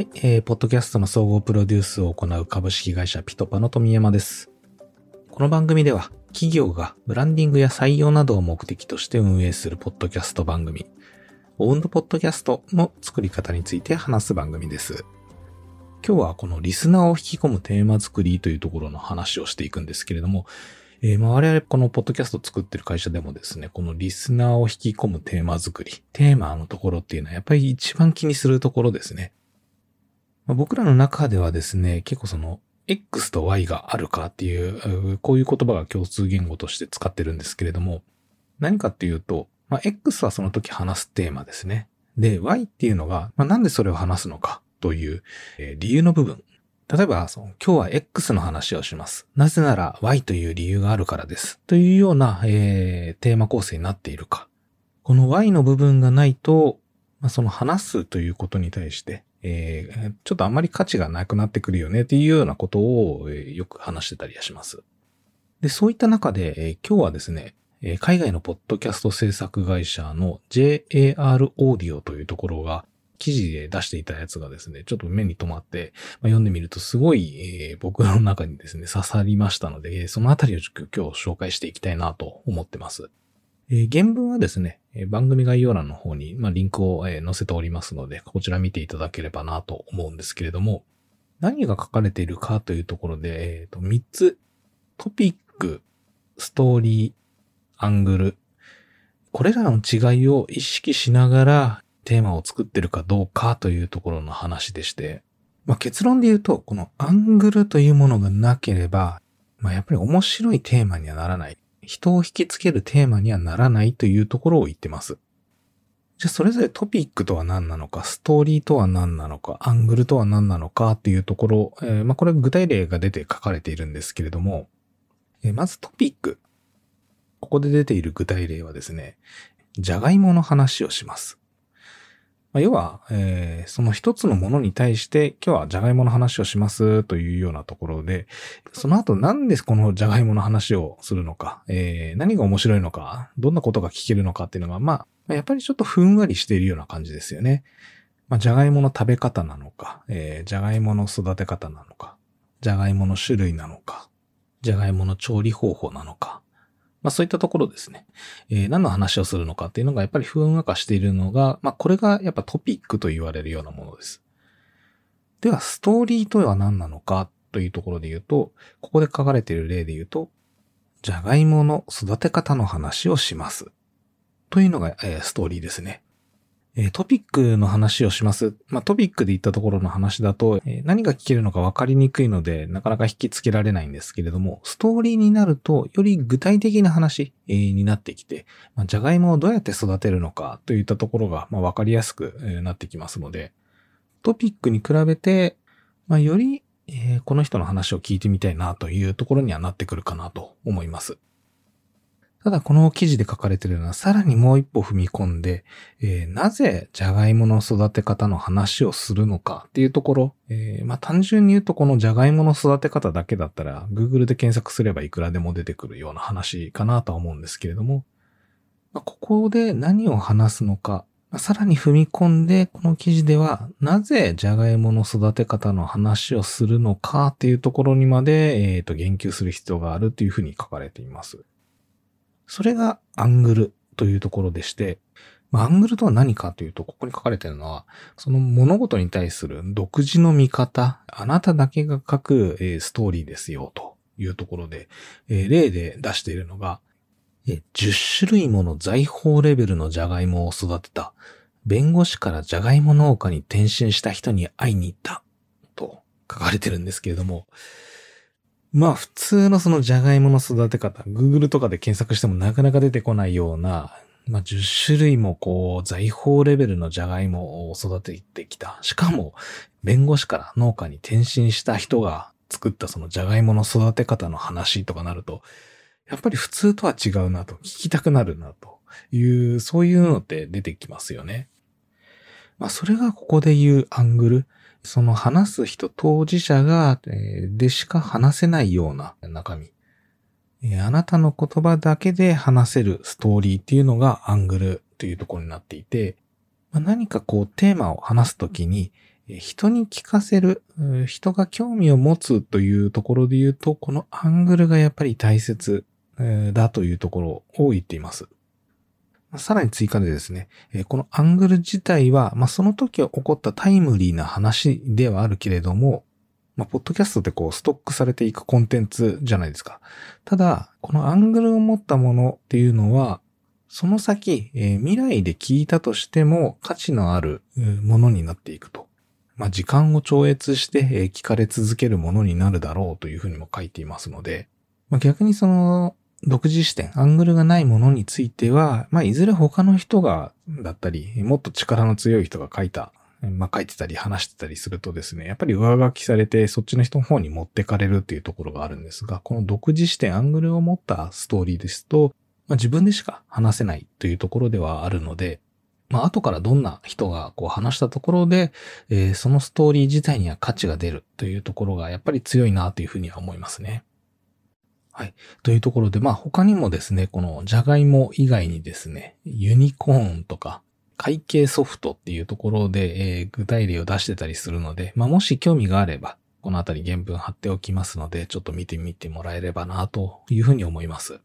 はい、えー、ポッドキャストの総合プロデュースを行う株式会社ピトパの富山です。この番組では、企業がブランディングや採用などを目的として運営するポッドキャスト番組、オウンドポッドキャストの作り方について話す番組です。今日はこのリスナーを引き込むテーマ作りというところの話をしていくんですけれども、えー、まあ我々このポッドキャスト作ってる会社でもですね、このリスナーを引き込むテーマ作り、テーマのところっていうのはやっぱり一番気にするところですね。まあ、僕らの中ではですね、結構その X と Y があるかっていう、こういう言葉が共通言語として使ってるんですけれども、何かっていうと、まあ、X はその時話すテーマですね。で、Y っていうのが、まあ、なんでそれを話すのかという、え、理由の部分。例えばその、今日は X の話をします。なぜなら Y という理由があるからです。というような、えー、テーマ構成になっているか。この Y の部分がないと、まあ、その話すということに対して、えー、ちょっとあんまり価値がなくなってくるよねっていうようなことを、えー、よく話してたりはします。で、そういった中で、えー、今日はですね、えー、海外のポッドキャスト制作会社の JAR オーディオというところが、記事で出していたやつがですね、ちょっと目に留まって、まあ、読んでみるとすごい、えー、僕の中にですね、刺さりましたので、そのあたりを今日紹介していきたいなと思ってます。えー、原文はですね、番組概要欄の方に、まあ、リンクを、え、載せておりますので、こちら見ていただければなと思うんですけれども、何が書かれているかというところで、えー、と3つ、トピック、ストーリー、アングル、これらの違いを意識しながらテーマを作ってるかどうかというところの話でして、まあ、結論で言うと、このアングルというものがなければ、まあ、やっぱり面白いテーマにはならない。人を引きつけるテーマにはならないというところを言ってます。じゃあそれぞれトピックとは何なのか、ストーリーとは何なのか、アングルとは何なのかっていうところ、えー、まあこれ具体例が出て書かれているんですけれども、えー、まずトピック。ここで出ている具体例はですね、じゃがいもの話をします。まあ、要は、えー、その一つのものに対して今日はじゃがいもの話をしますというようなところで、その後なんでこのじゃがいもの話をするのか、えー、何が面白いのか、どんなことが聞けるのかっていうのが、まあ、やっぱりちょっとふんわりしているような感じですよね。まあ、じゃがいもの食べ方なのか、えー、じゃがいもの育て方なのか、じゃがいもの種類なのか、じゃがいもの調理方法なのか、まあそういったところですね。えー、何の話をするのかっていうのがやっぱり不運化しているのが、まあこれがやっぱトピックと言われるようなものです。では、ストーリーとは何なのかというところで言うと、ここで書かれている例で言うと、じゃがいもの育て方の話をします。というのが、えー、ストーリーですね。えトピックの話をします。まあ、トピックで言ったところの話だと、え何が聞けるのか分かりにくいので、なかなか引きつけられないんですけれども、ストーリーになると、より具体的な話、えになってきて、まあ、じゃがいもをどうやって育てるのかといったところが、まあ、分かりやすく、えなってきますので、トピックに比べて、まあ、より、えこの人の話を聞いてみたいなというところにはなってくるかなと思います。ただこの記事で書かれているのはさらにもう一歩踏み込んで、えー、なぜジャガイモの育て方の話をするのかっていうところ、えー、まあ単純に言うとこのジャガイモの育て方だけだったら Google で検索すればいくらでも出てくるような話かなとは思うんですけれども、まあ、ここで何を話すのか、まあ、さらに踏み込んでこの記事ではなぜジャガイモの育て方の話をするのかっていうところにまで、えー、と言及する必要があるというふうに書かれています。それがアングルというところでして、まあ、アングルとは何かというと、ここに書かれているのは、その物事に対する独自の見方、あなただけが書く、えー、ストーリーですよ、というところで、えー、例で出しているのが、えー、10種類もの財宝レベルのジャガイモを育てた、弁護士からジャガイモ農家に転身した人に会いに行った、と書かれてるんですけれども、まあ普通のそのジャガイモの育て方、Google とかで検索してもなかなか出てこないような、まあ10種類もこう財宝レベルのジャガイモを育ててきた。しかも弁護士から農家に転身した人が作ったそのジャガイモの育て方の話とかなると、やっぱり普通とは違うなと、聞きたくなるなという、そういうのって出てきますよね。まあそれがここで言うアングル。その話す人、当事者が、え、でしか話せないような中身。え、あなたの言葉だけで話せるストーリーっていうのがアングルというところになっていて、ま、何かこうテーマを話すときに、人に聞かせる、人が興味を持つというところで言うと、このアングルがやっぱり大切だというところを言っています。さらに追加でですね、このアングル自体は、まあ、その時起こったタイムリーな話ではあるけれども、まあ、ポッドキャストってこう、ストックされていくコンテンツじゃないですか。ただ、このアングルを持ったものっていうのは、その先、えー、未来で聞いたとしても価値のあるものになっていくと。まあ、時間を超越して、えー、聞かれ続けるものになるだろうというふうにも書いていますので、まあ、逆にその、独自視点、アングルがないものについては、まあ、いずれ他の人が、だったり、もっと力の強い人が書いた、まあ、書いてたり話してたりするとですね、やっぱり上書きされて、そっちの人の方に持ってかれるっていうところがあるんですが、この独自視点、アングルを持ったストーリーですと、まあ、自分でしか話せないというところではあるので、まあ、後からどんな人がこう話したところで、えー、そのストーリー自体には価値が出るというところがやっぱり強いなというふうには思いますね。はい。というところで、まあ他にもですね、このジャガイモ以外にですね、ユニコーンとか会計ソフトっていうところで、えー、具体例を出してたりするので、まあもし興味があれば、このあたり原文貼っておきますので、ちょっと見てみてもらえればなというふうに思います。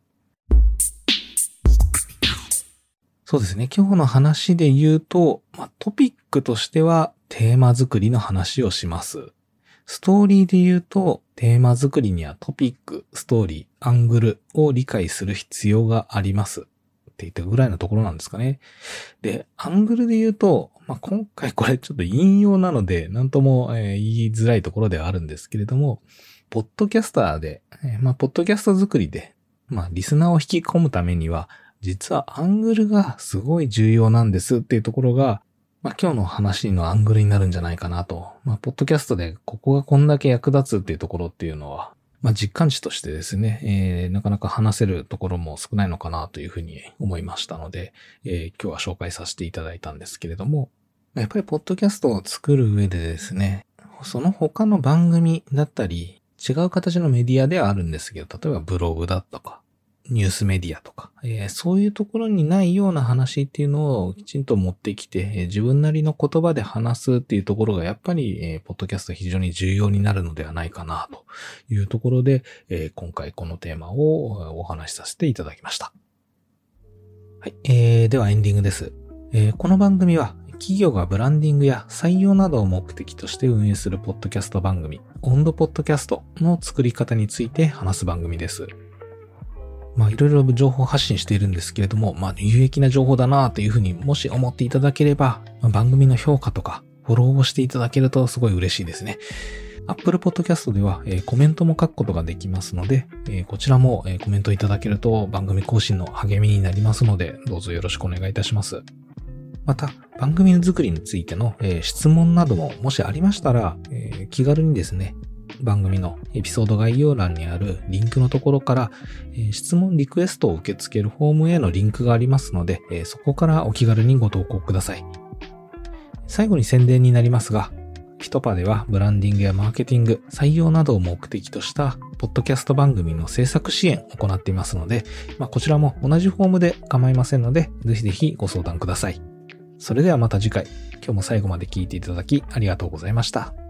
そうですね。今日の話で言うと、まあ、トピックとしてはテーマ作りの話をします。ストーリーで言うと、テーマ作りにはトピック、ストーリー、アングルを理解する必要があります。って言ったぐらいのところなんですかね。で、アングルで言うと、まあ、今回これちょっと引用なので、なんとも、え、言いづらいところではあるんですけれども、ポッドキャスターで、え、まあ、ポッドキャスト作りで、まあ、リスナーを引き込むためには、実はアングルがすごい重要なんですっていうところが、まあ、今日の話のアングルになるんじゃないかなと。まあ、ポッドキャストでここがこんだけ役立つっていうところっていうのは、まあ、実感値としてですね、えー、なかなか話せるところも少ないのかなというふうに思いましたので、えー、今日は紹介させていただいたんですけれども、やっぱりポッドキャストを作る上でですね、その他の番組だったり、違う形のメディアではあるんですけど、例えばブログだとか、ニュースメディアとか、えー、そういうところにないような話っていうのをきちんと持ってきて、えー、自分なりの言葉で話すっていうところがやっぱり、えー、ポッドキャスト非常に重要になるのではないかなというところで、え今回このテーマをお話しさせていただきました。はい、えー、ではエンディングです。えこの番組は企業がブランディングや採用などを目的として運営するポッドキャスト番組、オンドポッドキャストの作り方について話す番組です。まあいろいろ情報発信しているんですけれども、まあ有益な情報だなというふうにもし思っていただければ、まあ、番組の評価とかフォローをしていただけるとすごい嬉しいですね。Apple Podcast では、えー、コメントも書くことができますので、えー、こちらも、えー、コメントいただけると番組更新の励みになりますので、どうぞよろしくお願いいたします。また、番組の作りについての、え質問などももしありましたら、え気軽にですね、番組のエピソード概要欄にあるリンクのところから、え、質問リクエストを受け付けるフォームへのリンクがありますので、え、そこからお気軽にご投稿ください。最後に宣伝になりますが、ピトパではブランディングやマーケティング、採用などを目的としたポッドキャスト番組の制作支援を行っていますので、まあ、こちらも同じフォームで構いませんので、ぜひぜひご相談ください。それではまた次回、今日も最後まで聞いていただきありがとうございました。